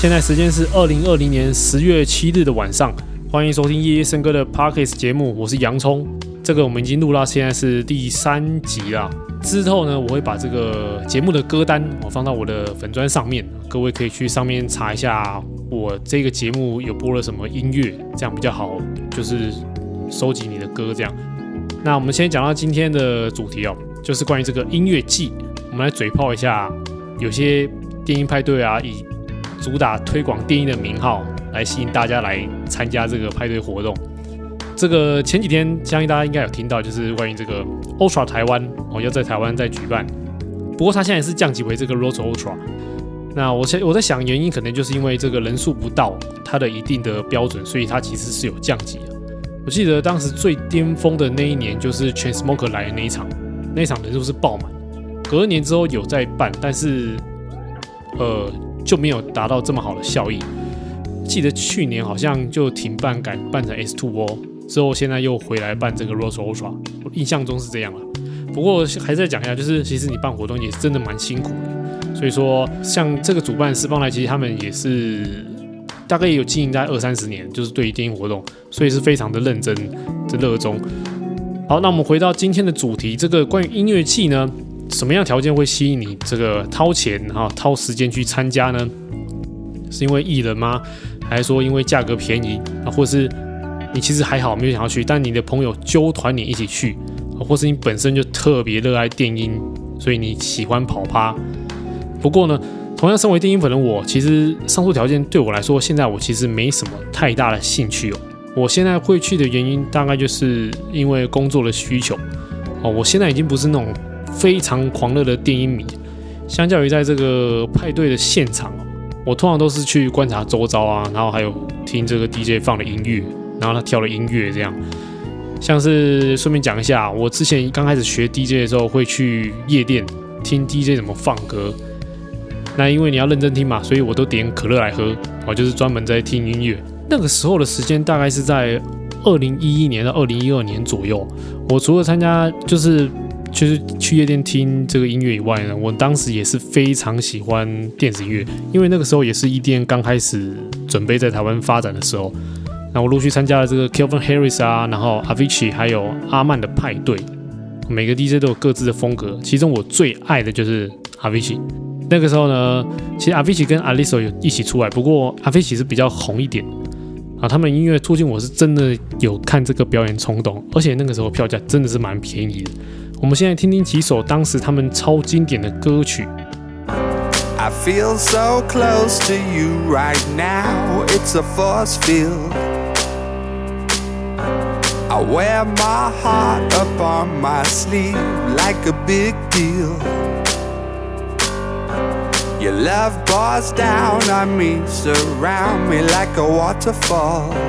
现在时间是二零二零年十月七日的晚上，欢迎收听夜夜笙歌的 Parkes 节目，我是洋葱。这个我们已经录到现在是第三集了。之后呢，我会把这个节目的歌单我放到我的粉砖上面，各位可以去上面查一下我这个节目有播了什么音乐，这样比较好，就是收集你的歌这样。那我们先讲到今天的主题哦，就是关于这个音乐季，我们来嘴炮一下，有些电音派对啊，以主打推广电音的名号来吸引大家来参加这个派对活动。这个前几天相信大家应该有听到，就是关于这个 Ultra 台湾哦，要在台湾再举办。不过它现在是降级为这个 Road Ultra。那我现我在想，原因可能就是因为这个人数不到它的一定的标准，所以它其实是有降级的。我记得当时最巅峰的那一年，就是 Chainsmokers 来的那一场，那一场人数是爆满。隔年之后有再办，但是呃就没有达到这么好的效益。记得去年好像就停办，改办成 S2O。之后现在又回来办这个 r o s e Ultra，我印象中是这样了。不过还是讲一下，就是其实你办活动也是真的蛮辛苦的。所以说，像这个主办四方来，其实他们也是大概也有经营在二三十年，就是对于电音活动，所以是非常的认真的热衷。好，那我们回到今天的主题，这个关于音乐季呢，什么样条件会吸引你这个掏钱哈掏时间去参加呢？是因为艺人吗？还是说因为价格便宜啊，或是？你其实还好，没有想要去，但你的朋友揪团你一起去，或是你本身就特别热爱电音，所以你喜欢跑趴。不过呢，同样身为电音粉的我，其实上述条件对我来说，现在我其实没什么太大的兴趣哦。我现在会去的原因，大概就是因为工作的需求哦。我现在已经不是那种非常狂热的电音迷，相较于在这个派对的现场，我通常都是去观察周遭啊，然后还有听这个 DJ 放的音乐。然后他跳的音乐这样，像是顺便讲一下，我之前刚开始学 DJ 的时候，会去夜店听 DJ 怎么放歌。那因为你要认真听嘛，所以我都点可乐来喝，我就是专门在听音乐。那个时候的时间大概是在二零一一年到二零一二年左右。我除了参加就是就是去夜店听这个音乐以外呢，我当时也是非常喜欢电子音乐，因为那个时候也是 EDM 刚开始准备在台湾发展的时候。那我陆续参加了这个 Kelvin Harris 啊，然后 Avicii 还有阿曼的派对，每个 DJ 都有各自的风格。其中我最爱的就是 Avicii。那个时候呢，其实 Avicii 跟 a l i s o 有一起出来，不过 Avicii 是比较红一点啊。他们音乐促进我是真的有看这个表演冲动，而且那个时候票价真的是蛮便宜的。我们现在听听几首当时他们超经典的歌曲。I feel so close to you right now, it's a force field. I wear my heart up on my sleeve like a big deal. Your love pours down on me, surround me like a waterfall.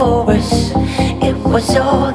Before us. It was all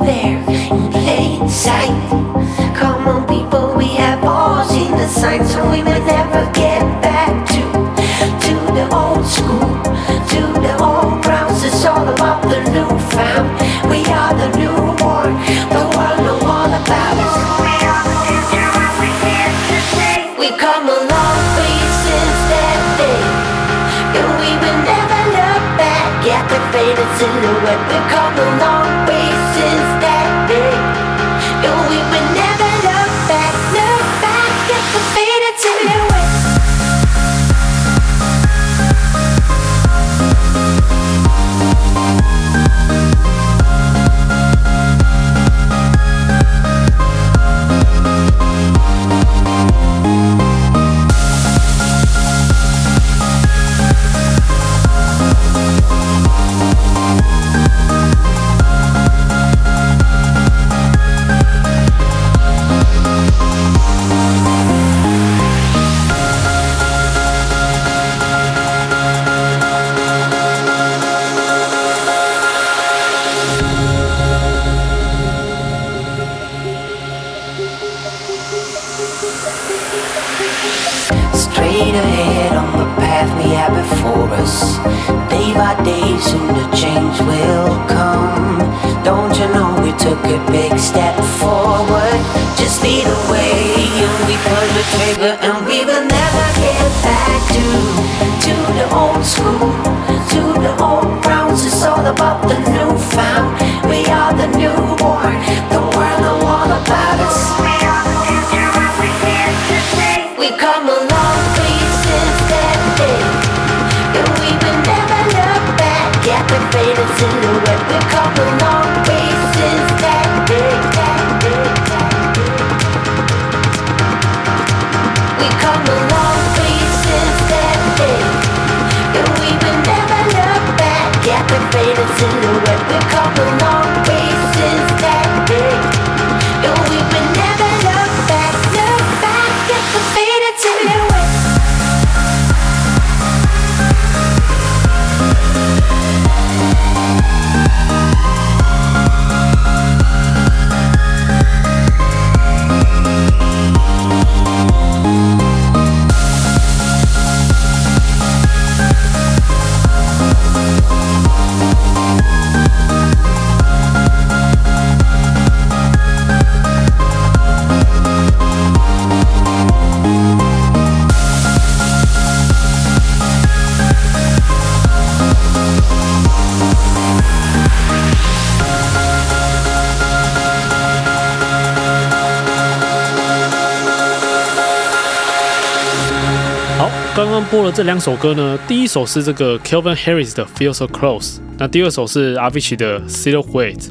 silhouette. We come a 刚播了这两首歌呢，第一首是这个 Kelvin Harris 的 Feel So Close，那第二首是 Avicii 的 Silhouette。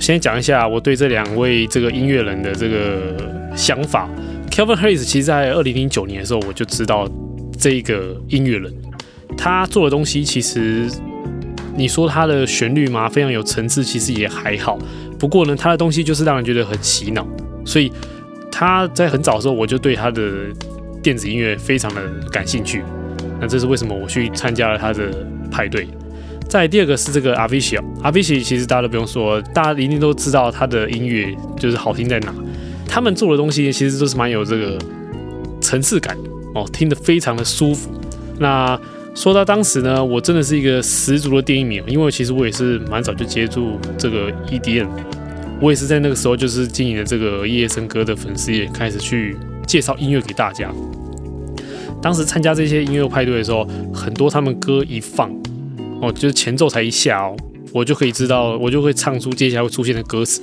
先讲一下我对这两位这个音乐人的这个想法。Kelvin Harris 其实在二零零九年的时候我就知道这个音乐人，他做的东西其实你说他的旋律嘛，非常有层次，其实也还好。不过呢，他的东西就是让人觉得很洗脑，所以他在很早的时候我就对他的电子音乐非常的感兴趣，那这是为什么我去参加了他的派对。再第二个是这个 avicii avici 其实大家都不用说，大家一定都知道他的音乐就是好听在哪。他们做的东西其实都是蛮有这个层次感哦，听得非常的舒服。那说到当时呢，我真的是一个十足的电音迷，因为其实我也是蛮早就接触这个 EDM，我也是在那个时候就是经营了这个夜夜笙歌的粉丝页，开始去介绍音乐给大家。当时参加这些音乐派对的时候，很多他们歌一放哦，就是前奏才一下哦，我就可以知道，我就会唱出接下来会出现的歌词。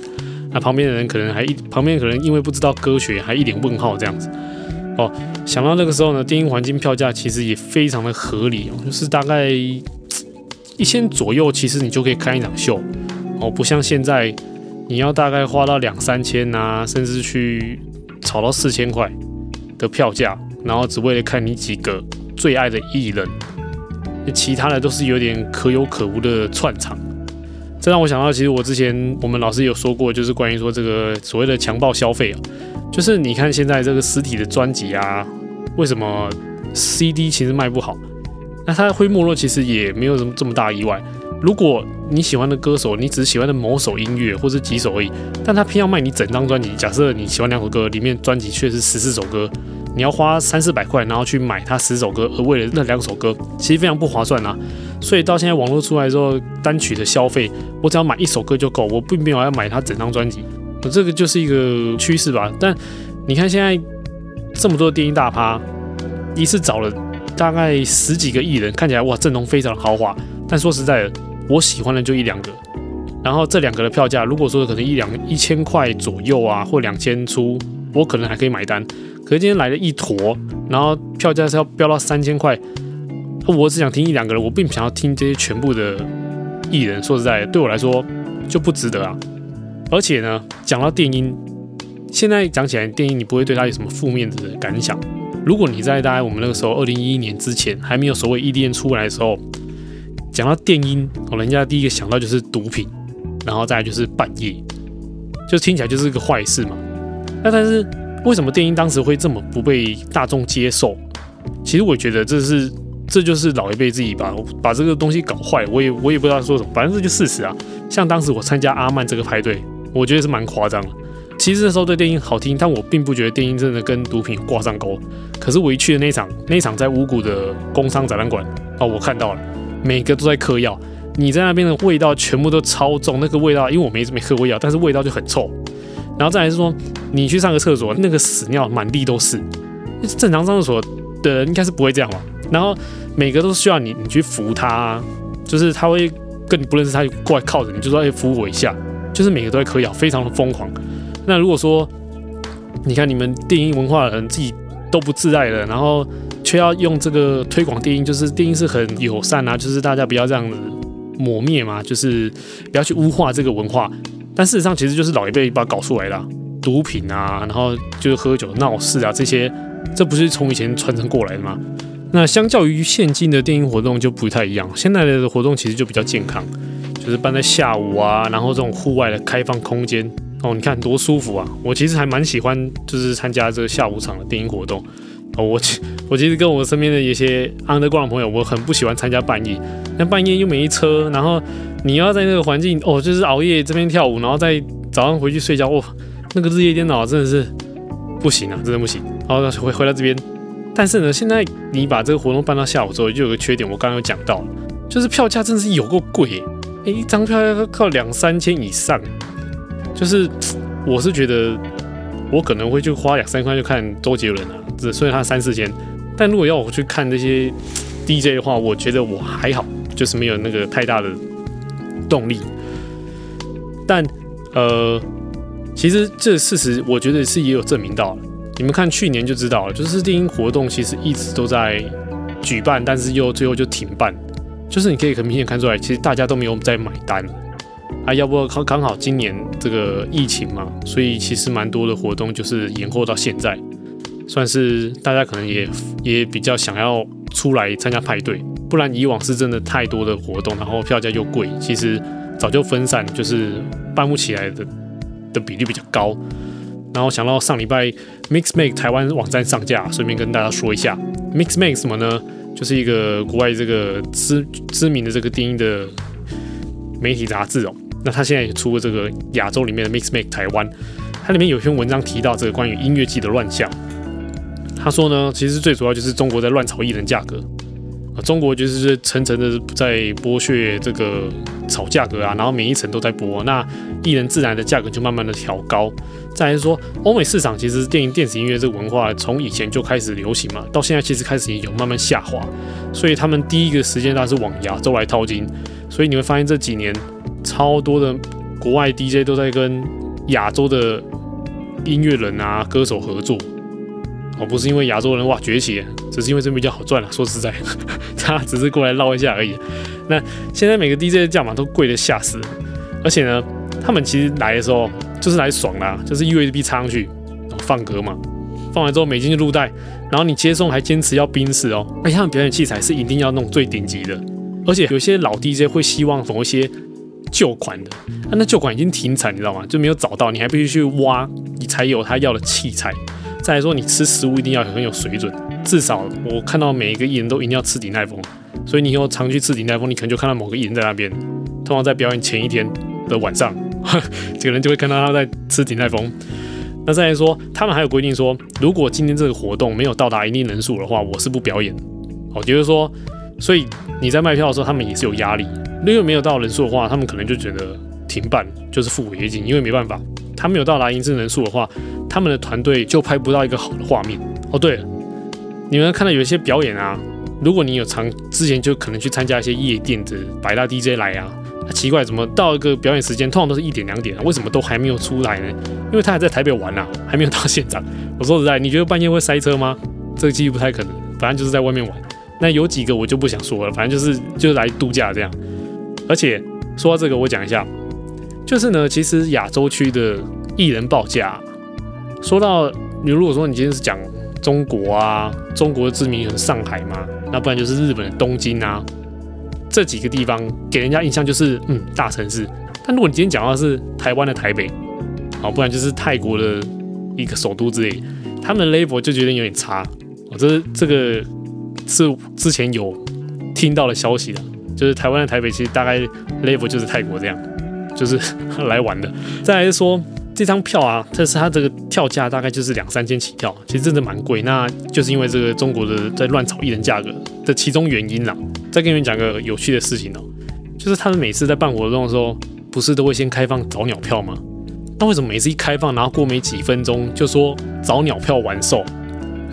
那旁边的人可能还一旁边可能因为不知道歌曲，还一脸问号这样子。哦，想到那个时候呢，电音环境票价其实也非常的合理哦，就是大概一千左右，其实你就可以看一场秀哦，不像现在你要大概花到两三千啊，甚至去炒到四千块的票价。然后只为了看你几个最爱的艺人，其他的都是有点可有可无的串场。这让我想到，其实我之前我们老师有说过，就是关于说这个所谓的强暴消费啊，就是你看现在这个实体的专辑啊，为什么 CD 其实卖不好？那它会没落，其实也没有什么这么大意外。如果你喜欢的歌手，你只是喜欢的某首音乐或者几首而已，但他偏要卖你整张专辑。假设你喜欢两首歌，里面专辑却是十四首歌。你要花三四百块，然后去买他十首歌，而为了那两首歌，其实非常不划算啊。所以到现在网络出来之后，单曲的消费，我只要买一首歌就够，我并没有要买他整张专辑。这个就是一个趋势吧。但你看现在这么多的电音大趴，一次找了大概十几个艺人，看起来哇阵容非常豪华。但说实在的，我喜欢的就一两个。然后这两个的票价，如果说可能一两一千块左右啊，或两千出，我可能还可以买单。可是今天来了一坨，然后票价是要飙到三千块，我只想听一两个人，我并不想要听这些全部的艺人。说实在的，对我来说就不值得啊。而且呢，讲到电音，现在讲起来电音，你不会对它有什么负面的感想。如果你在大概我们那个时候二零一一年之前还没有所谓 EDM 出来的时候，讲到电音，哦，人家第一个想到就是毒品，然后再来就是半夜，就听起来就是个坏事嘛。那但是。为什么电音当时会这么不被大众接受？其实我觉得这是，这就是老一辈自己把把这个东西搞坏。我也我也不知道说什么，反正这就事实啊。像当时我参加阿曼这个派对，我觉得是蛮夸张的。其实那时候对电音好听，但我并不觉得电音真的跟毒品挂上钩。可是我一去的那一场，那一场在五股的工商展览馆哦，我看到了，每个都在嗑药。你在那边的味道全部都超重，那个味道，因为我没没喝过药，但是味道就很臭。然后再来是说，你去上个厕所，那个屎尿满地都是。正常上厕所的人应该是不会这样吧？然后每个都需要你，你去扶他，就是他会跟你不认识，他就过来靠着你，就说：“哎，扶我一下。”就是每个都在嗑药，非常的疯狂。那如果说，你看你们电音文化的人自己都不自爱的，然后却要用这个推广电音，就是电音是很友善啊，就是大家不要这样子抹灭嘛，就是不要去污化这个文化。但事实上，其实就是老一辈把它搞出来的，毒品啊，然后就是喝酒闹事啊，这些，这不是从以前传承过来的吗？那相较于现今的电音活动就不太一样，现在的活动其实就比较健康，就是办在下午啊，然后这种户外的开放空间哦，你看多舒服啊！我其实还蛮喜欢，就是参加这个下午场的电音活动哦。我我其实跟我身边的一些 underground 朋友，我很不喜欢参加半夜，那半夜又没车，然后。你要在那个环境哦，就是熬夜这边跳舞，然后再早上回去睡觉哦，那个日夜颠倒真的是不行啊，真的不行。然后回回到这边，但是呢，现在你把这个活动办到下午之后，就有个缺点，我刚刚有讲到，就是票价真的是有够贵，哎，一张票要靠两三千以上，就是我是觉得我可能会就花两三块就看周杰伦啊，只所以他三四千，但如果要我去看那些 DJ 的话，我觉得我还好，就是没有那个太大的。动力，但呃，其实这事实我觉得是也有证明到。你们看去年就知道了，就是电音活动其实一直都在举办，但是又最后就停办。就是你可以很明显看出来，其实大家都没有在买单啊。要不刚刚好今年这个疫情嘛，所以其实蛮多的活动就是延后到现在，算是大家可能也也比较想要出来参加派对。不然以往是真的太多的活动，然后票价又贵，其实早就分散，就是办不起来的的比例比较高。然后想到上礼拜 Mix Make 台湾网站上架，顺便跟大家说一下 Mix Make 什么呢？就是一个国外这个知知名的这个电音的媒体杂志哦。那他现在也出了这个亚洲里面的 Mix Make 台湾，它里面有一篇文章提到这个关于音乐季的乱象。他说呢，其实最主要就是中国在乱炒艺人价格中国就是层层的在剥削这个炒价格啊，然后每一层都在剥，那艺人自然的价格就慢慢的调高。再来说，欧美市场其实电影电子音乐这个文化从以前就开始流行嘛，到现在其实开始也有慢慢下滑，所以他们第一个时间段是往亚洲来淘金，所以你会发现这几年超多的国外 DJ 都在跟亚洲的音乐人啊歌手合作。哦，不是因为亚洲人哇崛起，只是因为这边比较好赚了。说实在，他只是过来捞一下而已。那现在每个 DJ 的价码都贵得吓死，而且呢，他们其实来的时候就是来爽啦，就是 USB 插上去，放歌嘛，放完之后美金就入袋，然后你接送还坚持要冰室哦，而且他们表演器材是一定要弄最顶级的，而且有些老 DJ 会希望某一些旧款的，啊、那旧款已经停产，你知道吗？就没有找到，你还必须去挖，你才有他要的器材。再来说，你吃食物一定要很有水准，至少我看到每一个艺人都一定要吃鼎泰丰，所以你以后常去吃鼎泰丰，你可能就看到某个艺人在那边，通常在表演前一天的晚上，这个人就会看到他在吃鼎泰丰。那再来说，他们还有规定说，如果今天这个活动没有到达一定人数的话，我是不表演。哦，就是说，所以你在卖票的时候，他们也是有压力，如果没有到人数的话，他们可能就觉得停办就是付违约金，因为没办法，他没有到达一定人数的话。他们的团队就拍不到一个好的画面哦。对了，你们看到有一些表演啊，如果你有常之前就可能去参加一些夜店的百大 DJ 来啊，啊，奇怪，怎么到一个表演时间通常都是一点两点啊？为什么都还没有出来呢？因为他还在台北玩啊，还没有到现场。我说实在，你觉得半夜会塞车吗？这个几率不太可能，反正就是在外面玩。那有几个我就不想说了，反正就是就是来度假这样。而且说到这个，我讲一下，就是呢，其实亚洲区的艺人报价。说到你，如果说你今天是讲中国啊，中国的知名是上海嘛，那不然就是日本的东京啊，这几个地方给人家印象就是嗯大城市。但如果你今天讲到是台湾的台北，好，不然就是泰国的一个首都之类，他们的 level 就觉得有点差。哦，这这个是之前有听到的消息的，就是台湾的台北其实大概 level 就是泰国这样，就是 来玩的。再来说。这张票啊，特是它这个票价大概就是两三千起跳，其实真的蛮贵。那就是因为这个中国的在乱炒艺人价格的其中原因啦。再跟你们讲个有趣的事情哦，就是他们每次在办活动的时候，不是都会先开放早鸟票吗？那为什么每次一开放，然后过没几分钟就说早鸟票完售？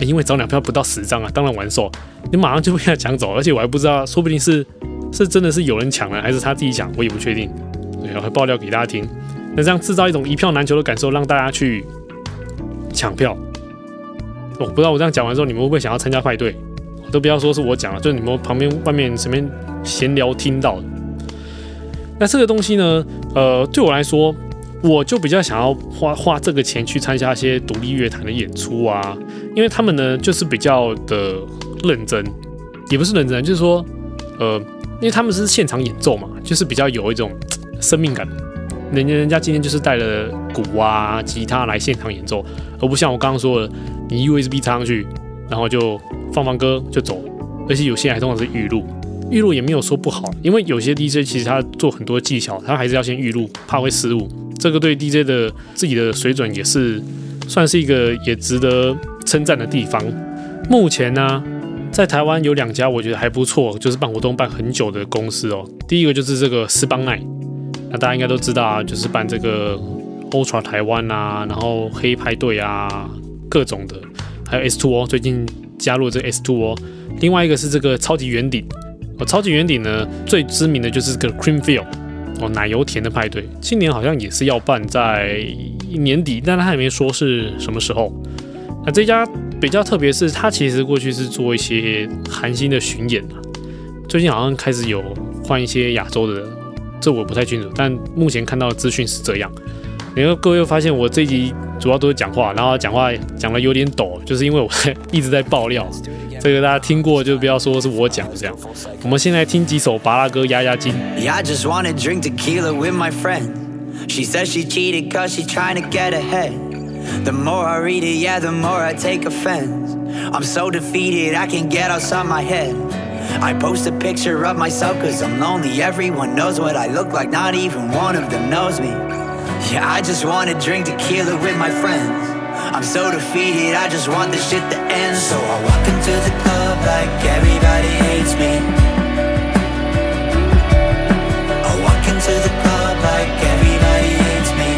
因为早鸟票不到十张啊，当然完售，你马上就被他抢走，而且我还不知道，说不定是是真的是有人抢了，还是他自己抢，我也不确定。对，我会爆料给大家听。那这样制造一种一票难求的感受，让大家去抢票。我不知道我这样讲完之后，你们会不会想要参加派对？都不要说是我讲了，就是你们旁边外面什么闲聊听到的。那这个东西呢，呃，对我来说，我就比较想要花花这个钱去参加一些独立乐坛的演出啊，因为他们呢就是比较的认真，也不是认真，就是说，呃，因为他们是现场演奏嘛，就是比较有一种生命感。人家人家今天就是带了鼓啊、吉他来现场演奏，而不像我刚刚说的，你 USB 插上去，然后就放放歌就走。而且有些还通常是预录，预录也没有说不好，因为有些 DJ 其实他做很多技巧，他还是要先预录，怕会失误。这个对 DJ 的自己的水准也是算是一个也值得称赞的地方。目前呢，在台湾有两家我觉得还不错，就是办活动办很久的公司哦。第一个就是这个斯邦奈。那大家应该都知道啊，就是办这个 Ultra 台湾啊，然后黑派对啊，各种的，还有 S Two 哦最近加入这个 S Two 哦。另外一个是这个超级圆顶哦，超级圆顶呢最知名的就是这个 Creamfield 哦，奶油甜的派对，今年好像也是要办在年底，但他还没说是什么时候。那这家比较特别，是他其实过去是做一些韩星的巡演啊，最近好像开始有换一些亚洲的。这我不太清楚，但目前看到的资讯是这样。然后各位又发现我这一集主要都是讲话，然后讲话讲的有点抖，就是因为我 一直在爆料。这个大家听过就不要说是我讲的这样。我们先来听几首巴拉歌压压惊。I post a picture of myself cause I'm lonely Everyone knows what I look like, not even one of them knows me Yeah, I just wanna drink tequila with my friends. I'm so defeated, I just want this shit to end. So I walk into the club like everybody hates me. I walk into the club like everybody hates me.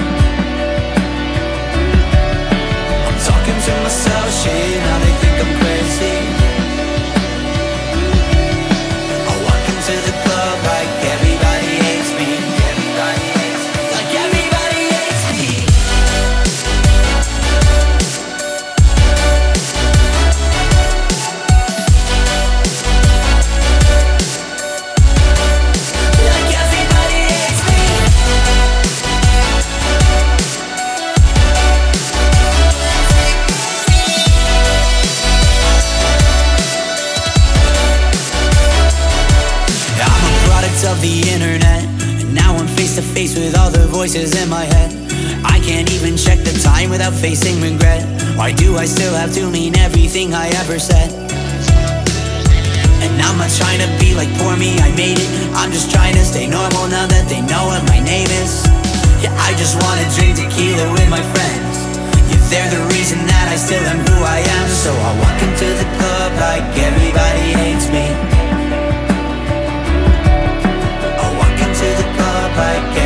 I'm talking to myself, shit, time without facing regret. Why do I still have to mean everything I ever said? And I'm not trying to be like poor me, I made it. I'm just trying to stay normal now that they know what my name is. Yeah, I just wanna drink tequila with my friends. Yeah, they're the reason that I still am who I am. So I walk into the club like everybody hates me. I walk into the club like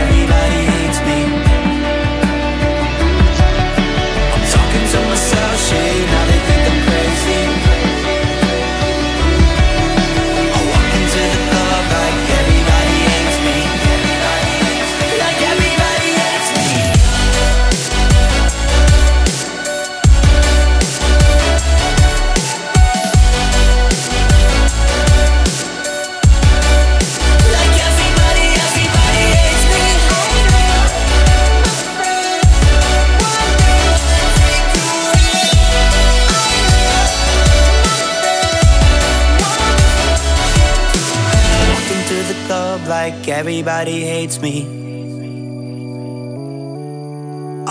club like everybody hates me.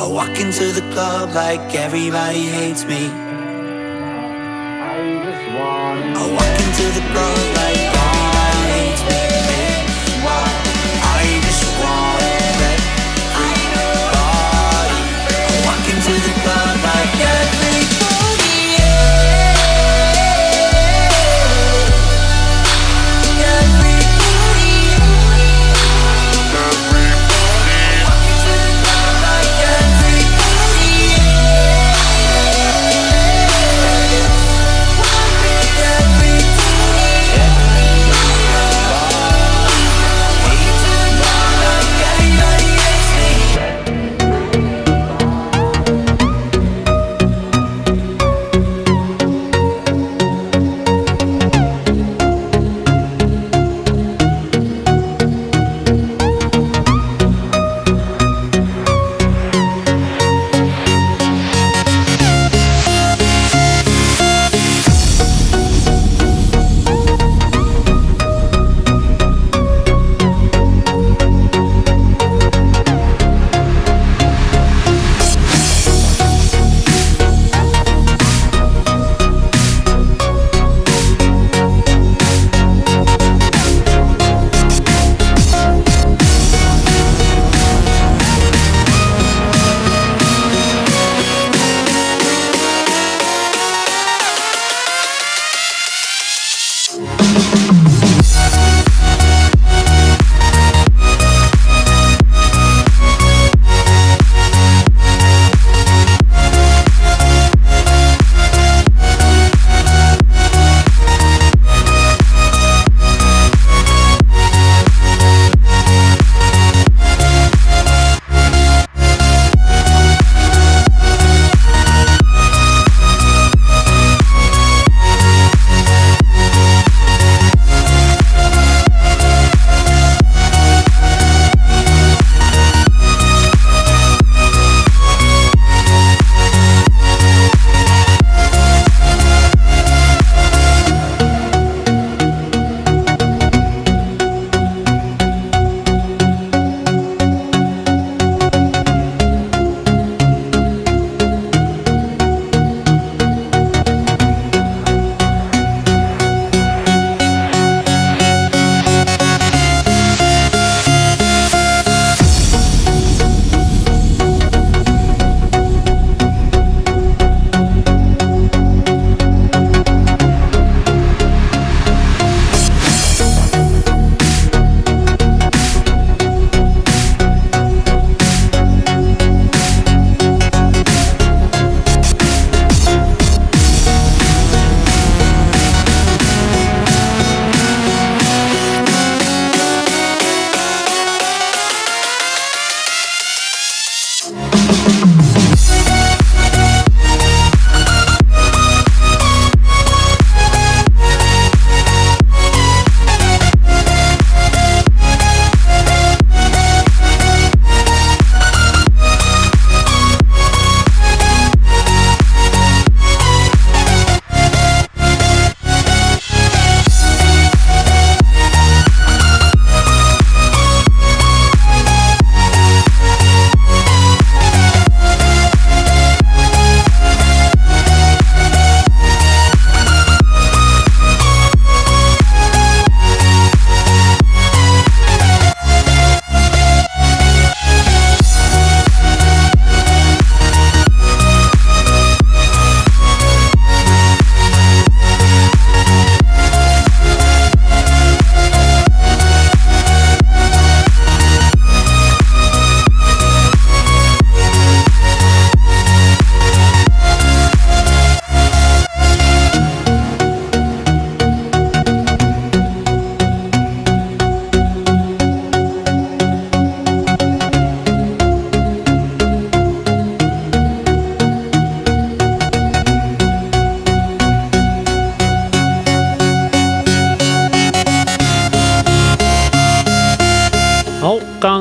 I walk into the club like everybody hates me. I walk into the club like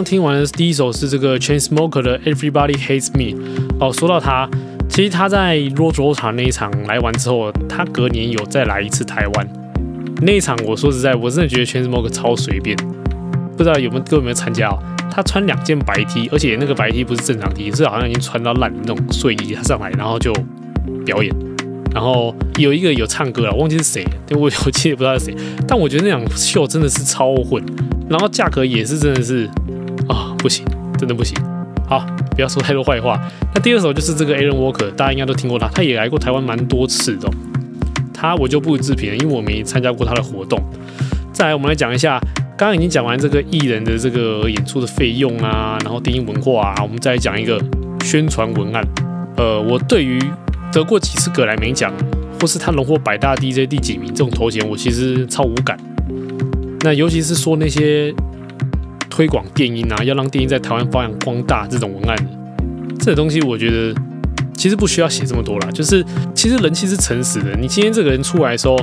听完的第一首是这个 Chainsmoker 的 Everybody Hates Me。哦，说到他，其实他在 Roadrunner 那一场来完之后，他隔年有再来一次台湾。那一场我说实在，我真的觉得 Chainsmoker 超随便，不知道有没有各位有没有参加哦？他穿两件白 T，而且那个白 T 不是正常 T，是好像已经穿到烂的那种睡衣，他上来然后就表演。然后有一个有唱歌了，忘记是谁，我我记得不知道是谁。但我觉得那场秀真的是超混，然后价格也是真的是啊、不行，真的不行。好，不要说太多坏话。那第二首就是这个 Alan Walker，大家应该都听过他，他也来过台湾蛮多次的。他我就不置评了，因为我没参加过他的活动。再来，我们来讲一下，刚刚已经讲完这个艺人的这个演出的费用啊，然后电影文化啊，我们再来讲一个宣传文案。呃，我对于得过几次格莱美奖，或是他荣获百大 DJ 第几名这种头衔，我其实超无感。那尤其是说那些推广电音啊，要让电音在台湾发扬光大这种文案，这个东西我觉得其实不需要写这么多啦。就是其实人气是诚实的，你今天这个人出来的时候，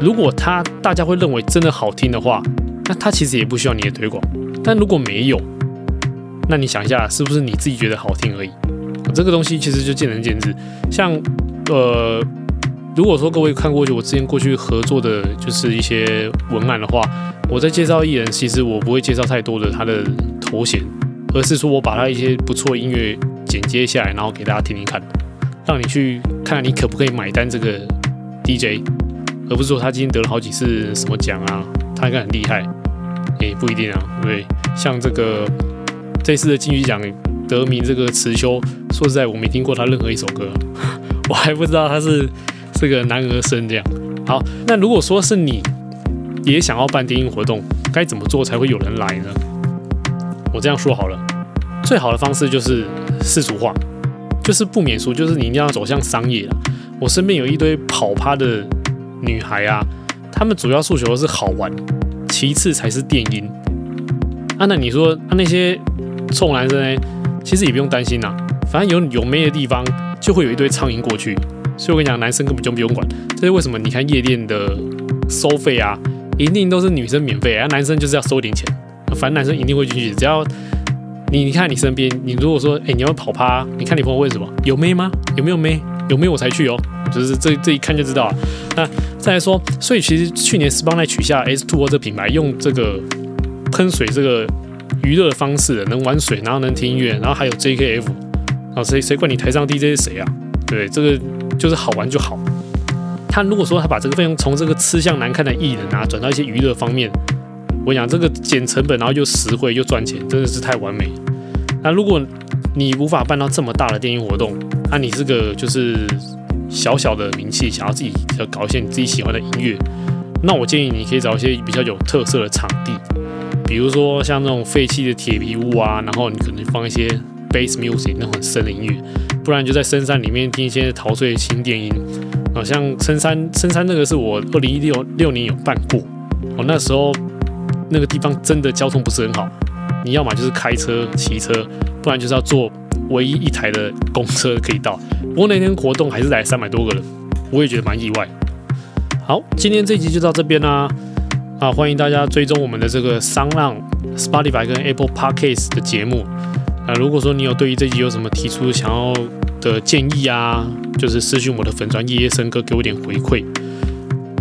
如果他大家会认为真的好听的话，那他其实也不需要你的推广。但如果没有，那你想一下，是不是你自己觉得好听而已？这个东西其实就见仁见智，像呃，如果说各位看过去我之前过去合作的，就是一些文案的话，我在介绍艺人，其实我不会介绍太多的他的头衔，而是说我把他一些不错音乐剪接下来，然后给大家听听看，让你去看看你可不可以买单这个 DJ，而不是说他今天得了好几次什么奖啊，他应该很厉害，也不一定啊，对不对？像这个这次的金曲奖。得名这个辞修，说实在，我没听过他任何一首歌，我还不知道他是这个男儿身这样。好，那如果说是你也想要办电音活动，该怎么做才会有人来呢？我这样说好了，最好的方式就是世俗化，就是不免俗，就是你一定要走向商业了。我身边有一堆跑趴的女孩啊，她们主要诉求的是好玩，其次才是电音。啊，那你说啊那些臭男生呢？其实也不用担心呐，反正有有妹的地方就会有一堆苍蝇过去，所以我跟你讲，男生根本就不用管。这是为什么？你看夜店的收费啊，一定都是女生免费，而男生就是要收一点钱。反正男生一定会进去，只要你你看你身边，你如果说哎你要跑趴，你看你朋友问什么？有妹吗？有没有妹？有妹我才去哦。就是这这一看就知道啊。那再来说，所以其实去年 Spotlight 取下 S2O 这品牌，用这个喷水这个。娱乐的方式，能玩水，然后能听音乐，然后还有 JKF，啊，谁谁管你台上 DJ 是谁啊？对，这个就是好玩就好。他如果说他把这个费用从这个吃相难看的艺人啊，转到一些娱乐方面，我讲这个减成本，然后又实惠又赚钱，真的是太完美。那如果你无法办到这么大的电音活动，那你这个就是小小的名气，想要自己要搞一些你自己喜欢的音乐，那我建议你可以找一些比较有特色的场地。比如说像那种废弃的铁皮屋啊，然后你可能放一些 bass music 那种很深的音乐，不然就在深山里面听一些陶醉的轻电音啊。像深山，深山那个是我二零一六六年有办过，哦，那时候那个地方真的交通不是很好，你要么就是开车、骑车，不然就是要坐唯一一台的公车可以到。不过那天活动还是来三百多个人，我也觉得蛮意外。好，今天这集就到这边啦。啊，欢迎大家追踪我们的这个桑浪、Spotify 跟 Apple Podcast 的节目。那，如果说你有对于这集有什么提出想要的建议啊，就是私讯我的粉专夜夜笙歌，给我点回馈。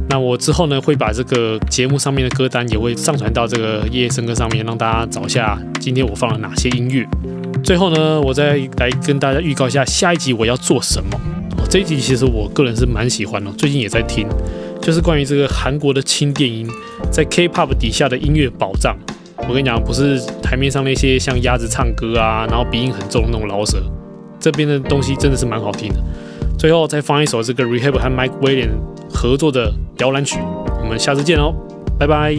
那我之后呢，会把这个节目上面的歌单也会上传到这个夜夜笙歌上面，让大家找一下今天我放了哪些音乐。最后呢，我再来跟大家预告一下下一集我要做什么。这一集其实我个人是蛮喜欢的，最近也在听。就是关于这个韩国的轻电音在 K-pop 底下的音乐宝藏。我跟你讲不是台面上那些像鸭子唱歌啊然后鼻音很重那种老舍这边的东西真的是蛮好听的。最后再放一首这个 rehab 和 mike william 合作的摇篮曲我们下次见哦。拜拜。